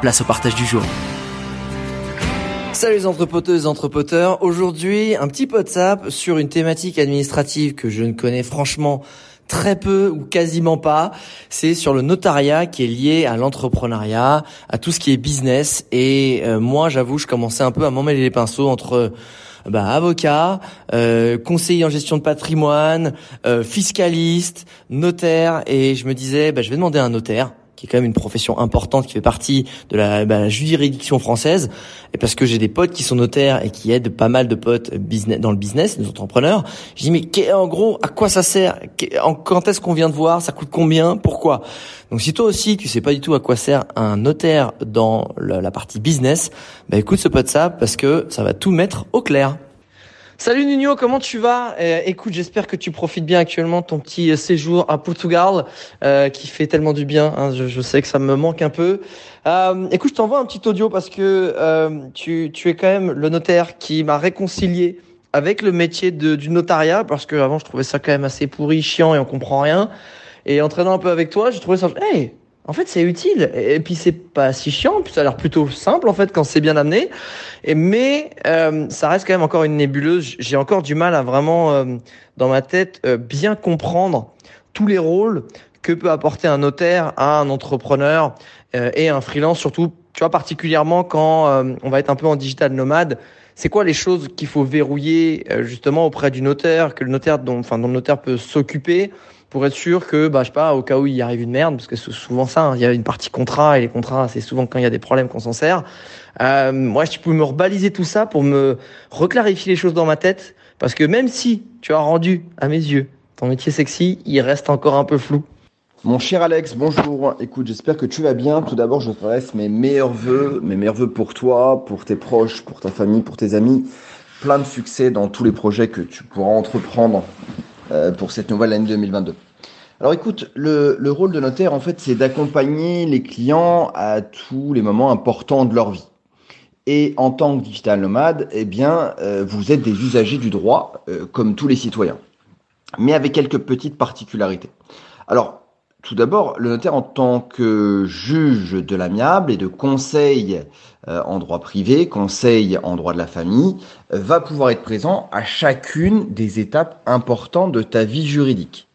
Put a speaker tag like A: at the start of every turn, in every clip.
A: place au partage du jour. Salut les entrepoteuses, entrepoteurs. Aujourd'hui, un petit WhatsApp sur une thématique administrative que je ne connais franchement très peu ou quasiment pas. C'est sur le notariat qui est lié à l'entrepreneuriat, à tout ce qui est business. Et euh, moi, j'avoue, je commençais un peu à m'emmêler les pinceaux entre bah, avocat, euh, conseiller en gestion de patrimoine, euh, fiscaliste, notaire. Et je me disais, bah, je vais demander à un notaire qui est quand même une profession importante qui fait partie de la, bah, juridiction française, et parce que j'ai des potes qui sont notaires et qui aident pas mal de potes business, dans le business, des entrepreneurs, je dis mais en gros, à quoi ça sert? Quand est-ce qu'on vient de voir? Ça coûte combien? Pourquoi? Donc si toi aussi tu sais pas du tout à quoi sert un notaire dans la, partie business, bah écoute ce ça parce que ça va tout mettre au clair. Salut Nuno, comment tu vas? Euh, Écoute, j'espère que tu profites bien actuellement ton petit euh, séjour à Portugal, euh, qui fait tellement du bien. Hein, je, je, sais que ça me manque un peu. Euh, écoute, je t'envoie un petit audio parce que euh, tu, tu es quand même le notaire qui m'a réconcilié avec le métier de, du notariat, parce que avant je trouvais ça quand même assez pourri, chiant et on comprend rien. Et en traînant un peu avec toi, j'ai trouvé ça. Hey, en fait, c'est utile. Et puis, c'est pas si chiant. Puis, ça a l'air plutôt simple, en fait, quand c'est bien amené. Mais, euh, ça reste quand même encore une nébuleuse. J'ai encore du mal à vraiment, euh, dans ma tête, euh, bien comprendre tous les rôles que peut apporter un notaire à un entrepreneur et un freelance, surtout, tu vois, particulièrement quand on va être un peu en digital nomade. C'est quoi les choses qu'il faut verrouiller, justement, auprès du notaire, que le notaire, dont, enfin, dont le notaire peut s'occuper pour être sûr que, bah, je sais pas, au cas où il arrive une merde, parce que c'est souvent ça, hein, il y a une partie contrat et les contrats, c'est souvent quand il y a des problèmes qu'on s'en sert. Euh, moi, tu peux me rebaliser tout ça pour me reclarifier les choses dans ma tête, parce que même si tu as rendu, à mes yeux, ton métier sexy, il reste encore un peu flou.
B: Mon cher Alex, bonjour. Écoute, j'espère que tu vas bien. Tout d'abord, je te laisse mes meilleurs voeux, mes meilleurs voeux pour toi, pour tes proches, pour ta famille, pour tes amis. Plein de succès dans tous les projets que tu pourras entreprendre pour cette nouvelle année 2022. Alors écoute, le, le rôle de notaire, en fait, c'est d'accompagner les clients à tous les moments importants de leur vie. Et en tant que digital nomade, eh bien, euh, vous êtes des usagers du droit, euh, comme tous les citoyens, mais avec quelques petites particularités. Alors, tout d'abord, le notaire en tant que juge de l'amiable et de conseil euh, en droit privé, conseil en droit de la famille, va pouvoir être présent à chacune des étapes importantes de ta vie juridique.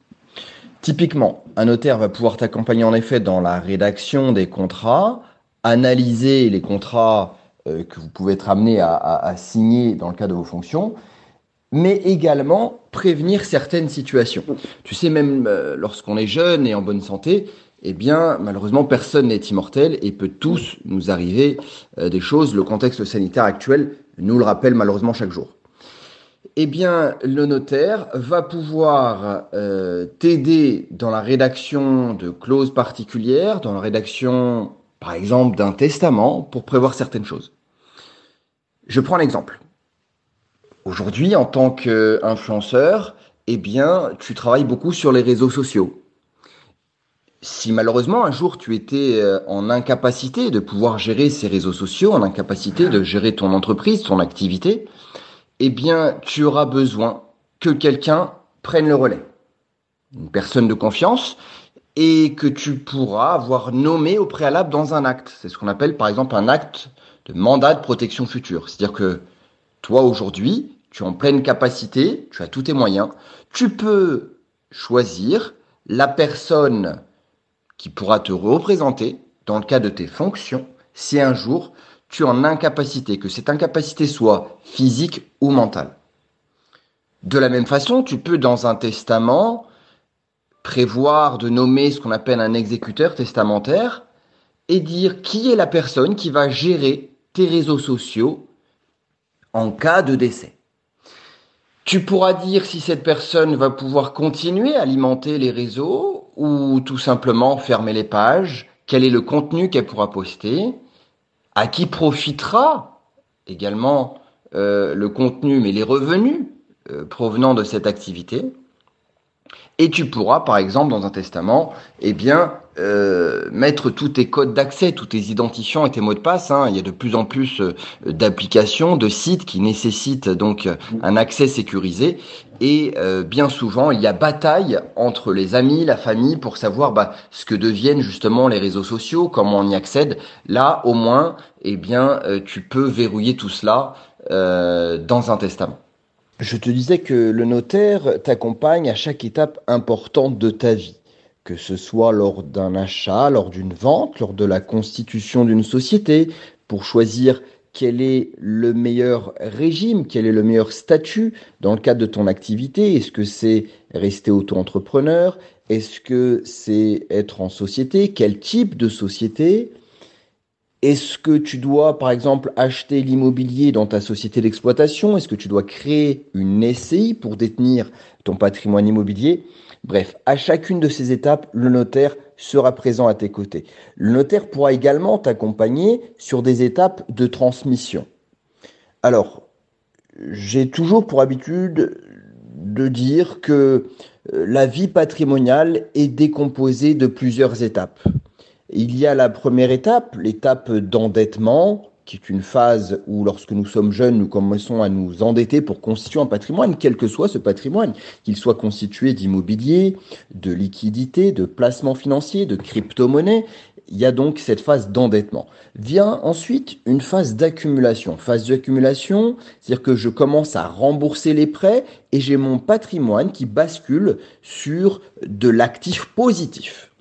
B: Typiquement, un notaire va pouvoir t'accompagner en effet dans la rédaction des contrats, analyser les contrats euh, que vous pouvez être amené à, à signer dans le cadre de vos fonctions, mais également prévenir certaines situations. Tu sais, même euh, lorsqu'on est jeune et en bonne santé, eh bien, malheureusement, personne n'est immortel et peut tous nous arriver euh, des choses. Le contexte sanitaire actuel nous le rappelle malheureusement chaque jour. Eh bien, le notaire va pouvoir euh, t'aider dans la rédaction de clauses particulières, dans la rédaction, par exemple, d'un testament pour prévoir certaines choses. Je prends l'exemple. Aujourd'hui, en tant qu'influenceur, eh bien, tu travailles beaucoup sur les réseaux sociaux. Si malheureusement un jour tu étais euh, en incapacité de pouvoir gérer ces réseaux sociaux, en incapacité de gérer ton entreprise, ton activité, eh bien, tu auras besoin que quelqu'un prenne le relais. Une personne de confiance et que tu pourras avoir nommé au préalable dans un acte. C'est ce qu'on appelle par exemple un acte de mandat de protection future. C'est-à-dire que toi, aujourd'hui, tu es en pleine capacité, tu as tous tes moyens, tu peux choisir la personne qui pourra te représenter dans le cas de tes fonctions si un jour tu es en incapacité, que cette incapacité soit physique ou mentale. De la même façon, tu peux dans un testament prévoir de nommer ce qu'on appelle un exécuteur testamentaire et dire qui est la personne qui va gérer tes réseaux sociaux en cas de décès. Tu pourras dire si cette personne va pouvoir continuer à alimenter les réseaux ou tout simplement fermer les pages, quel est le contenu qu'elle pourra poster, à qui profitera également euh, le contenu, mais les revenus euh, provenant de cette activité. Et tu pourras, par exemple, dans un testament, eh bien, euh, mettre tous tes codes d'accès, tous tes identifiants et tes mots de passe. Hein. Il y a de plus en plus euh, d'applications, de sites qui nécessitent donc un accès sécurisé. Et euh, bien souvent, il y a bataille entre les amis, la famille, pour savoir bah, ce que deviennent justement les réseaux sociaux, comment on y accède. Là, au moins, eh bien, tu peux verrouiller tout cela dans un testament. Je te disais que le notaire t'accompagne à chaque étape importante de ta vie, que ce soit lors d'un achat, lors d'une vente, lors de la constitution d'une société, pour choisir quel est le meilleur régime, quel est le meilleur statut dans le cadre de ton activité. Est-ce que c'est rester auto-entrepreneur? Est-ce que c'est être en société? Quel type de société? Est-ce que tu dois, par exemple, acheter l'immobilier dans ta société d'exploitation? Est-ce que tu dois créer une SCI pour détenir ton patrimoine immobilier? Bref, à chacune de ces étapes, le notaire sera présent à tes côtés. Le notaire pourra également t'accompagner sur des étapes de transmission. Alors, j'ai toujours pour habitude de dire que euh, la vie patrimoniale est décomposée de plusieurs étapes. Il y a la première étape, l'étape d'endettement, qui est une phase où lorsque nous sommes jeunes, nous commençons à nous endetter pour constituer un patrimoine, quel que soit ce patrimoine, qu'il soit constitué d'immobilier, de liquidité, de placement financier, de crypto-monnaie. Il y a donc cette phase d'endettement. Vient ensuite une phase d'accumulation. Phase d'accumulation, c'est-à-dire que je commence à rembourser les prêts et j'ai mon patrimoine qui bascule sur de l'actif positif.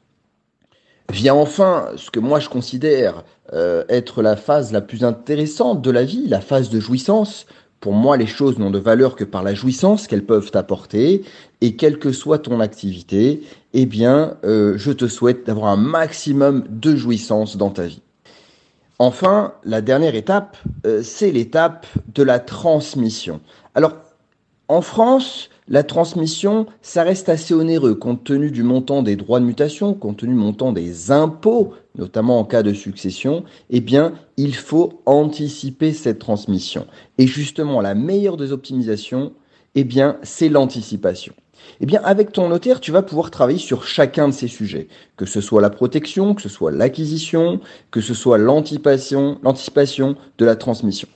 B: Vient enfin ce que moi je considère euh, être la phase la plus intéressante de la vie, la phase de jouissance. Pour moi, les choses n'ont de valeur que par la jouissance qu'elles peuvent apporter. Et quelle que soit ton activité, eh bien, euh, je te souhaite d'avoir un maximum de jouissance dans ta vie. Enfin, la dernière étape, euh, c'est l'étape de la transmission. Alors, en France, la transmission, ça reste assez onéreux compte tenu du montant des droits de mutation, compte tenu du montant des impôts, notamment en cas de succession. Eh bien, il faut anticiper cette transmission. Et justement, la meilleure des optimisations, eh bien, c'est l'anticipation. Eh bien, avec ton notaire, tu vas pouvoir travailler sur chacun de ces sujets, que ce soit la protection, que ce soit l'acquisition, que ce soit l'anticipation, l'anticipation de la transmission.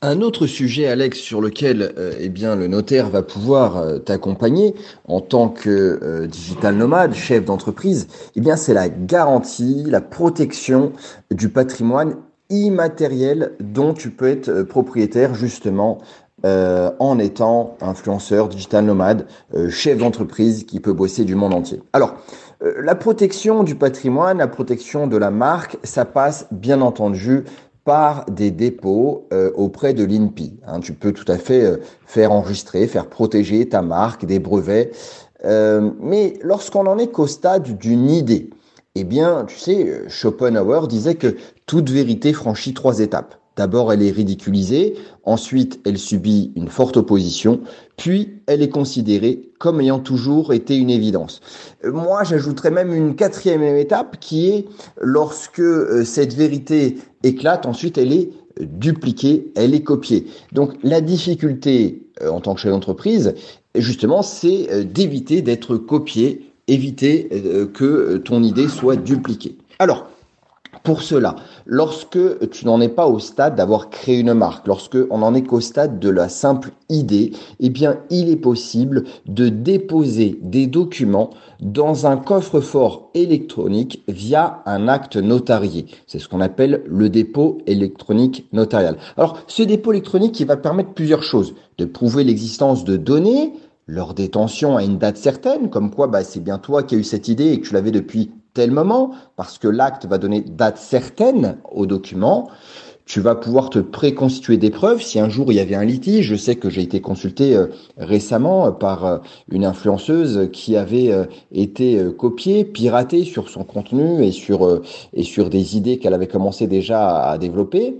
B: Un autre sujet, Alex, sur lequel euh, eh bien, le notaire va pouvoir euh, t'accompagner en tant que euh, digital nomade, chef d'entreprise, eh bien, c'est la garantie, la protection du patrimoine immatériel dont tu peux être propriétaire justement en étant influenceur, digital nomade, chef d'entreprise qui peut bosser du monde entier. Alors, la protection du patrimoine, la protection de la marque, ça passe bien entendu par des dépôts euh, auprès de l'INPI. Hein. tu peux tout à fait euh, faire enregistrer, faire protéger ta marque, des brevets. Euh, mais lorsqu'on en est qu'au stade d'une idée, eh bien, tu sais, Schopenhauer disait que toute vérité franchit trois étapes. D'abord, elle est ridiculisée, ensuite, elle subit une forte opposition, puis elle est considérée comme ayant toujours été une évidence. Euh, moi, j'ajouterais même une quatrième étape qui est lorsque euh, cette vérité éclate, ensuite elle est dupliquée, elle est copiée. Donc la difficulté euh, en tant que chef d'entreprise, justement, c'est d'éviter d'être copié, éviter que ton idée soit dupliquée. Alors, pour cela, lorsque tu n'en es pas au stade d'avoir créé une marque, lorsque on n'en est qu'au stade de la simple idée, eh bien, il est possible de déposer des documents dans un coffre-fort électronique via un acte notarié. C'est ce qu'on appelle le dépôt électronique notarial. Alors, ce dépôt électronique, il va permettre plusieurs choses. De prouver l'existence de données, leur détention à une date certaine, comme quoi bah, c'est bien toi qui as eu cette idée et que tu l'avais depuis moment, parce que l'acte va donner date certaine au document. Tu vas pouvoir te préconstituer des preuves. Si un jour il y avait un litige, je sais que j'ai été consulté euh, récemment euh, par euh, une influenceuse qui avait été copiée, piratée sur son contenu et sur, et sur des idées qu'elle avait commencé déjà à développer.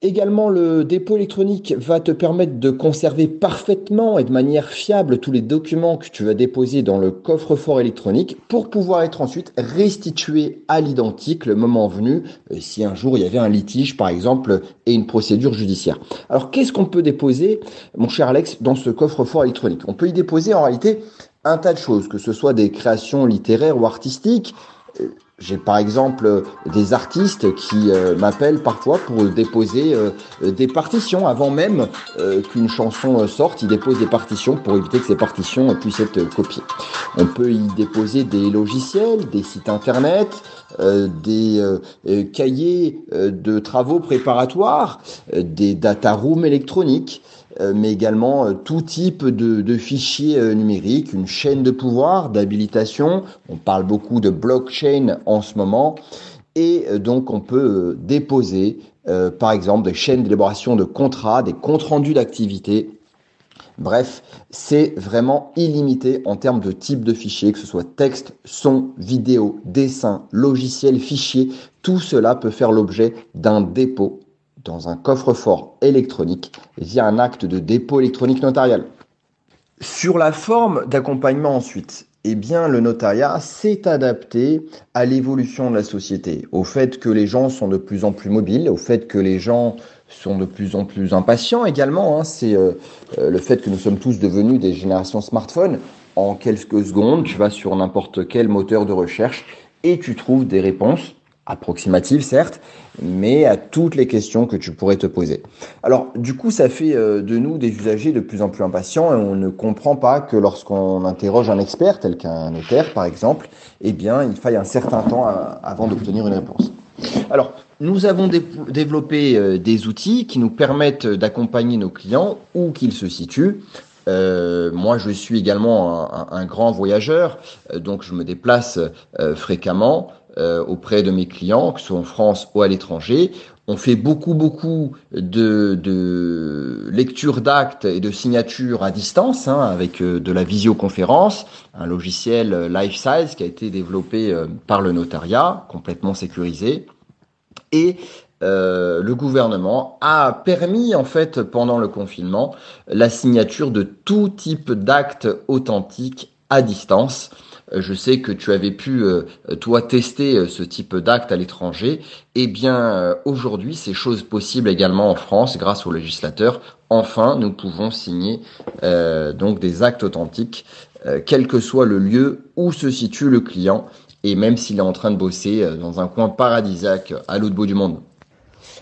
B: Également, le dépôt électronique va te permettre de conserver parfaitement et de manière fiable tous les documents que tu vas déposer dans le coffre-fort électronique pour pouvoir être ensuite restitués à l'identique le moment venu euh, si un jour il y avait un litige par exemple et une procédure judiciaire. Alors qu'est-ce qu'on peut déposer, mon cher Alex, dans ce coffre-fort électronique? On peut y déposer en réalité un tas de choses, que ce soit des créations littéraires ou artistiques, euh, j'ai par exemple des artistes qui euh, m'appellent parfois pour déposer euh, des partitions avant même euh, qu'une chanson sorte. Ils déposent des partitions pour éviter que ces partitions puissent être copiées. On peut y déposer des logiciels, des sites internet, des cahiers de travaux préparatoires, des data rooms électroniques. Euh, mais également euh, tout type de, fichiers euh, numériques, une chaîne de pouvoir, d'habilitation. On parle beaucoup de blockchain en ce moment. Et donc on peut déposer, par exemple, des chaînes d'élaboration de contrats, des comptes rendus d'activité. Bref, c'est vraiment illimité en termes de type de fichiers, que ce soit texte, son, vidéo, dessin, logiciel, fichier. Tout cela peut faire l'objet d'un dépôt dans un coffre-fort électronique via un acte de dépôt électronique notarial. Sur la forme d'accompagnement ensuite, eh bien, le notariat s'est adapté à l'évolution de la société, au fait que les gens sont de plus en plus mobiles, au fait que les gens sont de plus en plus impatients également. Hein. C'est euh, euh, le fait que nous sommes tous devenus des générations smartphones. En quelques secondes, tu vas sur n'importe quel moteur de recherche et tu trouves des réponses approximative certes, mais à toutes les questions que tu pourrais te poser. Alors du coup, ça fait euh, de nous des usagers de plus en plus impatients et on ne comprend pas que lorsqu'on interroge un expert tel qu'un notaire par exemple, eh bien, il faille un certain temps avant d'obtenir une réponse. Alors, nous avons développé euh, des outils qui nous permettent d'accompagner nos clients où qu'ils se situent. Euh, moi, je suis également un, grand voyageur, donc je me déplace fréquemment. Euh, auprès de mes clients, que ce soit en France ou à l'étranger. On fait beaucoup, beaucoup de, de lecture d'actes et de signatures à distance, hein, avec euh, de la visioconférence, un logiciel euh, LifeSize qui a été développé par le notariat, complètement sécurisé. Et le gouvernement a permis en fait pendant le confinement la signature de tout type d'actes authentiques à distance. Euh, je sais que tu avais pu, euh, toi, tester euh, ce type d'acte à l'étranger. Eh bien, aujourd'hui, c'est chose possible également en France grâce aux législateurs. Enfin, nous pouvons signer donc des actes authentiques, quel que soit le lieu où se situe le client, et même s'il est en train de bosser dans un coin paradisiaque à l'autre bout du monde.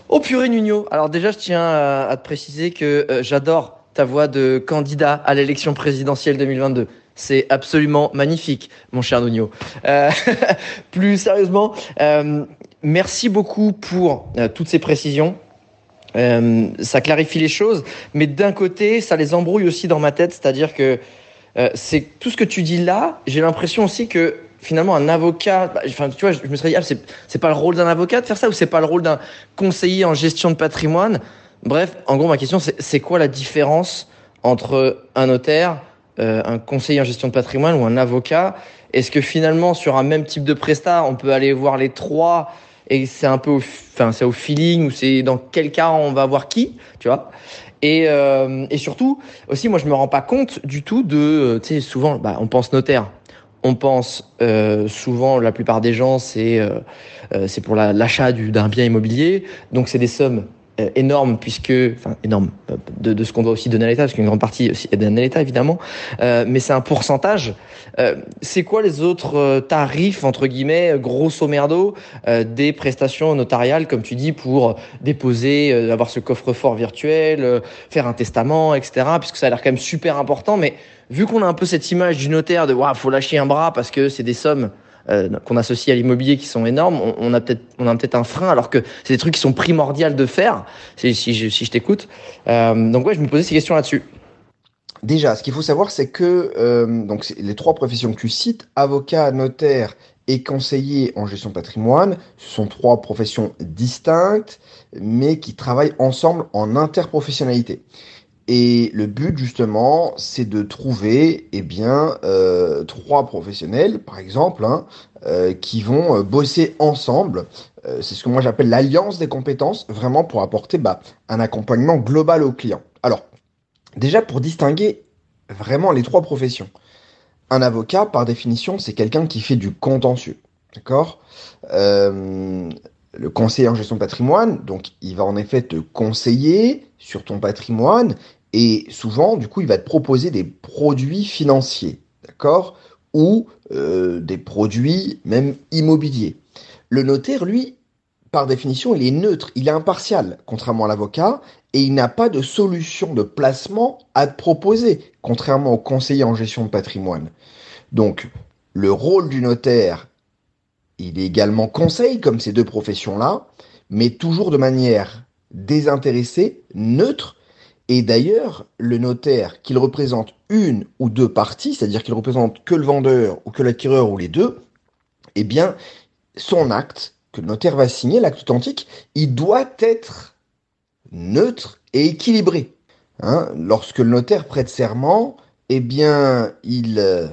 A: Oh purée Nuno Alors déjà, je tiens à te préciser que j'adore ta voix de candidat à l'élection présidentielle 2022. C'est absolument magnifique, mon cher Nuno. Euh, plus sérieusement, euh, merci beaucoup pour euh, toutes ces précisions. ça clarifie les choses, mais d'un côté, ça les embrouille aussi dans ma tête, c'est-à-dire que c'est tout ce que tu dis là. J'ai l'impression aussi que finalement un avocat, bah, enfin tu vois, je me serais dit, ah, c'est pas le rôle d'un avocat de faire ça ou c'est pas le rôle d'un conseiller en gestion de patrimoine? Bref, en gros, ma question, c'est quoi la différence entre un notaire, euh, un conseiller en gestion de patrimoine ou un avocat? Est-ce que finalement, sur un même type de prestat, on peut aller voir les trois et c'est un peu, au, enfin, c'est au feeling ou c'est dans quel cas on va voir qui, tu vois? Et, euh, et surtout, aussi, moi, je me rends pas compte du tout de, euh, tu sais, souvent, bah, on pense notaire. On pense euh, souvent, la plupart des gens, c'est euh, c'est pour l'achat d'un bien immobilier. Donc, c'est des sommes euh, énorme puisque, enfin énorme euh, de, de ce qu'on doit aussi donner à l'État, parce qu'une grande partie aussi est donnée à l'État évidemment, euh, mais c'est un pourcentage. Euh, c'est quoi les autres tarifs entre guillemets, grosso merdo, des prestations notariales, comme tu dis, pour déposer, avoir ce coffre-fort virtuel, faire un testament, etc. Puisque ça a l'air quand même super important, mais vu qu'on a un peu cette image du notaire de, waouh, faut lâcher un bras parce que c'est des sommes euh, qu'on associe à l'immobilier qui sont énormes, on, a peut-être on a peut-être un frein alors que c'est des trucs qui sont primordiaux de faire. Si, je, si je t'écoute, euh, donc ouais, je me posais ces questions là-dessus.
B: Déjà, ce qu'il faut savoir, c'est que euh, donc les trois professions que tu cites, avocat, notaire
C: et conseiller en gestion patrimoine, ce sont trois professions distinctes, mais qui travaillent ensemble en interprofessionnalité. Et le but justement, c'est de trouver eh bien euh, trois professionnels, par exemple, hein, euh, qui vont euh, bosser ensemble. c'est ce que moi j'appelle l'alliance des compétences, vraiment pour apporter bah, un accompagnement global au client. Alors, déjà pour distinguer vraiment les trois professions. Un avocat, par définition, c'est quelqu'un qui fait du contentieux. D'accord? Le conseiller en gestion de patrimoine, donc il va en effet te conseiller sur ton patrimoine et souvent, du coup, il va te proposer des produits financiers, d'accord? Ou euh, des produits même immobiliers. Le notaire, lui, par définition, il est neutre, il est impartial, contrairement à l'avocat, et il n'a pas de solution de placement à te proposer, contrairement au conseiller en gestion de patrimoine. Donc, le rôle du notaire, il est également conseil, comme ces deux professions-là, mais toujours de manière désintéressée, neutre, et d'ailleurs, le notaire, qu'il représente une ou deux parties, c'est-à-dire qu'il représente que le vendeur ou que l'acquéreur ou les deux, eh bien, son acte que le notaire va signer, l'acte authentique, il doit être neutre et équilibré. Hein. Lorsque le notaire prête serment, eh bien, il, euh,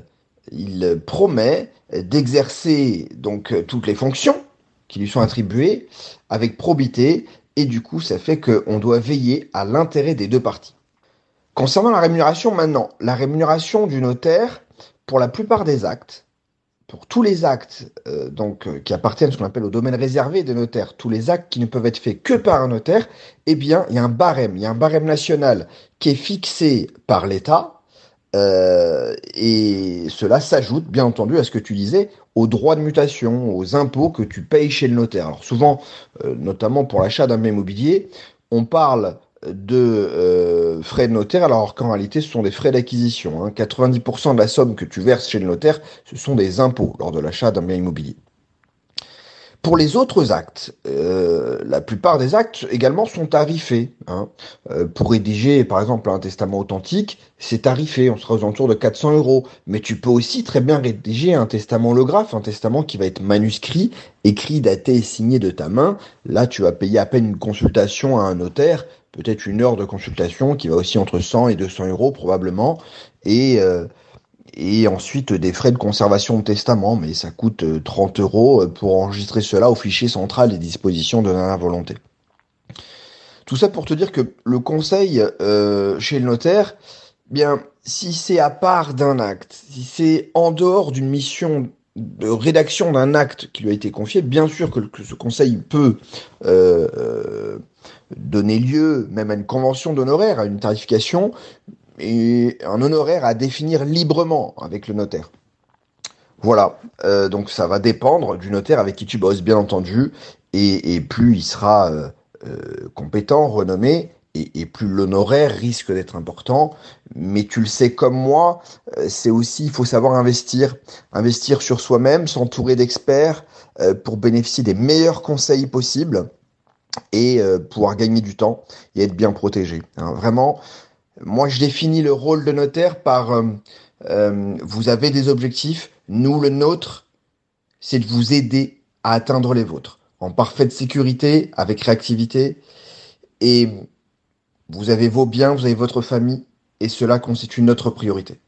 C: il promet d'exercer donc toutes les fonctions qui lui sont attribuées avec probité et du coup, ça fait qu'on doit veiller à l'intérêt des deux parties. Concernant la rémunération maintenant, la rémunération du notaire, pour la plupart des actes, pour tous les actes euh, donc euh, qui appartiennent à ce qu'on appelle au domaine réservé des notaires, tous les actes qui ne peuvent être faits que par un notaire, eh bien, il y a un barème, il y a un barème national qui est fixé par l'État, euh, et cela s'ajoute, bien entendu, à ce que tu disais, aux droits de mutation, aux impôts que tu payes chez le notaire. Alors souvent, euh, notamment pour l'achat d'un bien immobilier, on parle de euh, frais de notaire, alors qu'en réalité, ce sont des frais d'acquisition. 90% hein. de la somme que tu verses chez le notaire, ce sont des impôts lors de l'achat d'un bien immobilier. Pour les autres actes, euh, la plupart des actes également sont tarifés. Hein. Euh, pour rédiger, par exemple, un testament authentique, c'est tarifé, on sera aux alentours de 400 euros. Mais tu peux aussi très bien rédiger un testament holographe, un testament qui va être manuscrit, écrit, daté et signé de ta main. Là, tu vas payer à peine une consultation à un notaire, peut-être une heure de consultation qui va aussi entre 100 et 200 euros probablement. Et euh, et ensuite des frais de conservation de testament, mais ça coûte 30 euh, euros euh, pour enregistrer cela au fichier central des dispositions de la volonté. Tout ça pour te dire que le conseil euh, chez le notaire, bien, si c'est à part d'un acte, si c'est en dehors d'une mission de rédaction d'un acte qui lui a été confié, bien sûr que, ce conseil peut donner lieu même à une convention d'honoraires, à une tarification, et un honoraire à définir librement avec le notaire. Voilà, euh, donc ça va dépendre du notaire avec qui tu bosses, bien entendu, et, plus il sera euh, euh, compétent, renommé, et, plus l'honoraire risque d'être important. Mais tu le sais comme moi, c'est aussi, il faut savoir investir, investir sur soi-même, s'entourer d'experts pour bénéficier des meilleurs conseils possibles et pouvoir gagner du temps et être bien protégé. Hein. Vraiment, moi, je définis le rôle de notaire par euh, euh, vous avez des objectifs, nous, le nôtre, c'est de vous aider à atteindre les vôtres en parfaite sécurité, avec réactivité. Et vous avez vos biens, vous avez votre famille, et cela constitue notre priorité.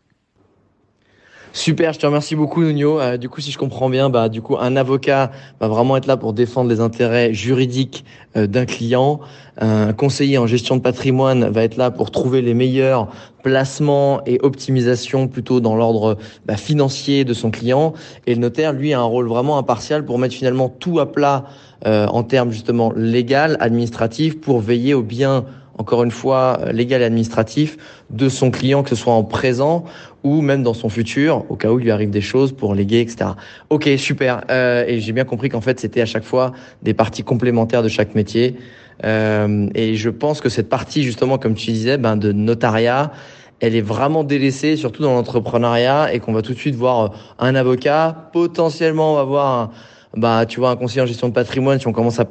A: Super, je te remercie beaucoup Nuno. Euh, du coup, si je comprends bien, bah du coup, un avocat va vraiment être là pour défendre les intérêts juridiques euh, d'un client. Un conseiller en gestion de patrimoine va être là pour trouver les meilleurs placements et optimisations plutôt dans l'ordre bah, financier de son client. Et le notaire, lui, a un rôle vraiment impartial pour mettre finalement tout à plat euh, en termes justement légal, administratif, pour veiller au bien encore une fois, euh, légal et administratif de son client, que ce soit en présent ou même dans son futur, au cas où il lui arrive des choses pour léguer, etc. Ok, super. Euh, et j'ai bien compris qu'en fait, c'était à chaque fois des parties complémentaires de chaque métier. Euh, et je pense que cette partie, justement, comme tu disais, ben, de notariat, elle est vraiment délaissée, surtout dans l'entrepreneuriat, et qu'on va tout de suite voir un avocat, potentiellement on va voir un bah, tu vois, un conseiller en gestion de patrimoine, si on commence à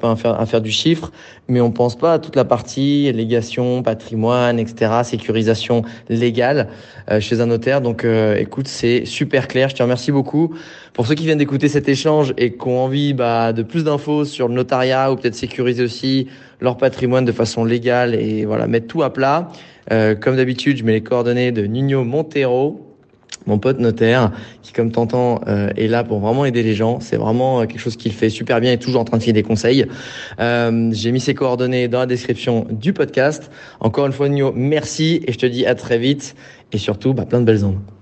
A: faire, du chiffre, mais on pense pas à toute la partie légation, patrimoine, etc., sécurisation légale euh, chez un notaire. Donc, euh, écoute, c'est super clair. Je te remercie beaucoup. Pour ceux qui viennent d'écouter cet échange et qui ont envie bah, de plus d'infos sur le notariat ou peut-être sécuriser aussi leur patrimoine de façon légale et voilà mettre tout à plat. Euh, comme d'habitude, je mets les coordonnées de Nuno Montero, mon pote notaire, qui comme t'entends euh, est là pour vraiment aider les gens. C'est vraiment euh, quelque chose qu'il fait super bien et toujours en train de filer des conseils. Euh, J'ai mis ses coordonnées dans la description du podcast. Encore une fois, Nuno, merci et je te dis à très vite et surtout, bah, plein de belles ondes.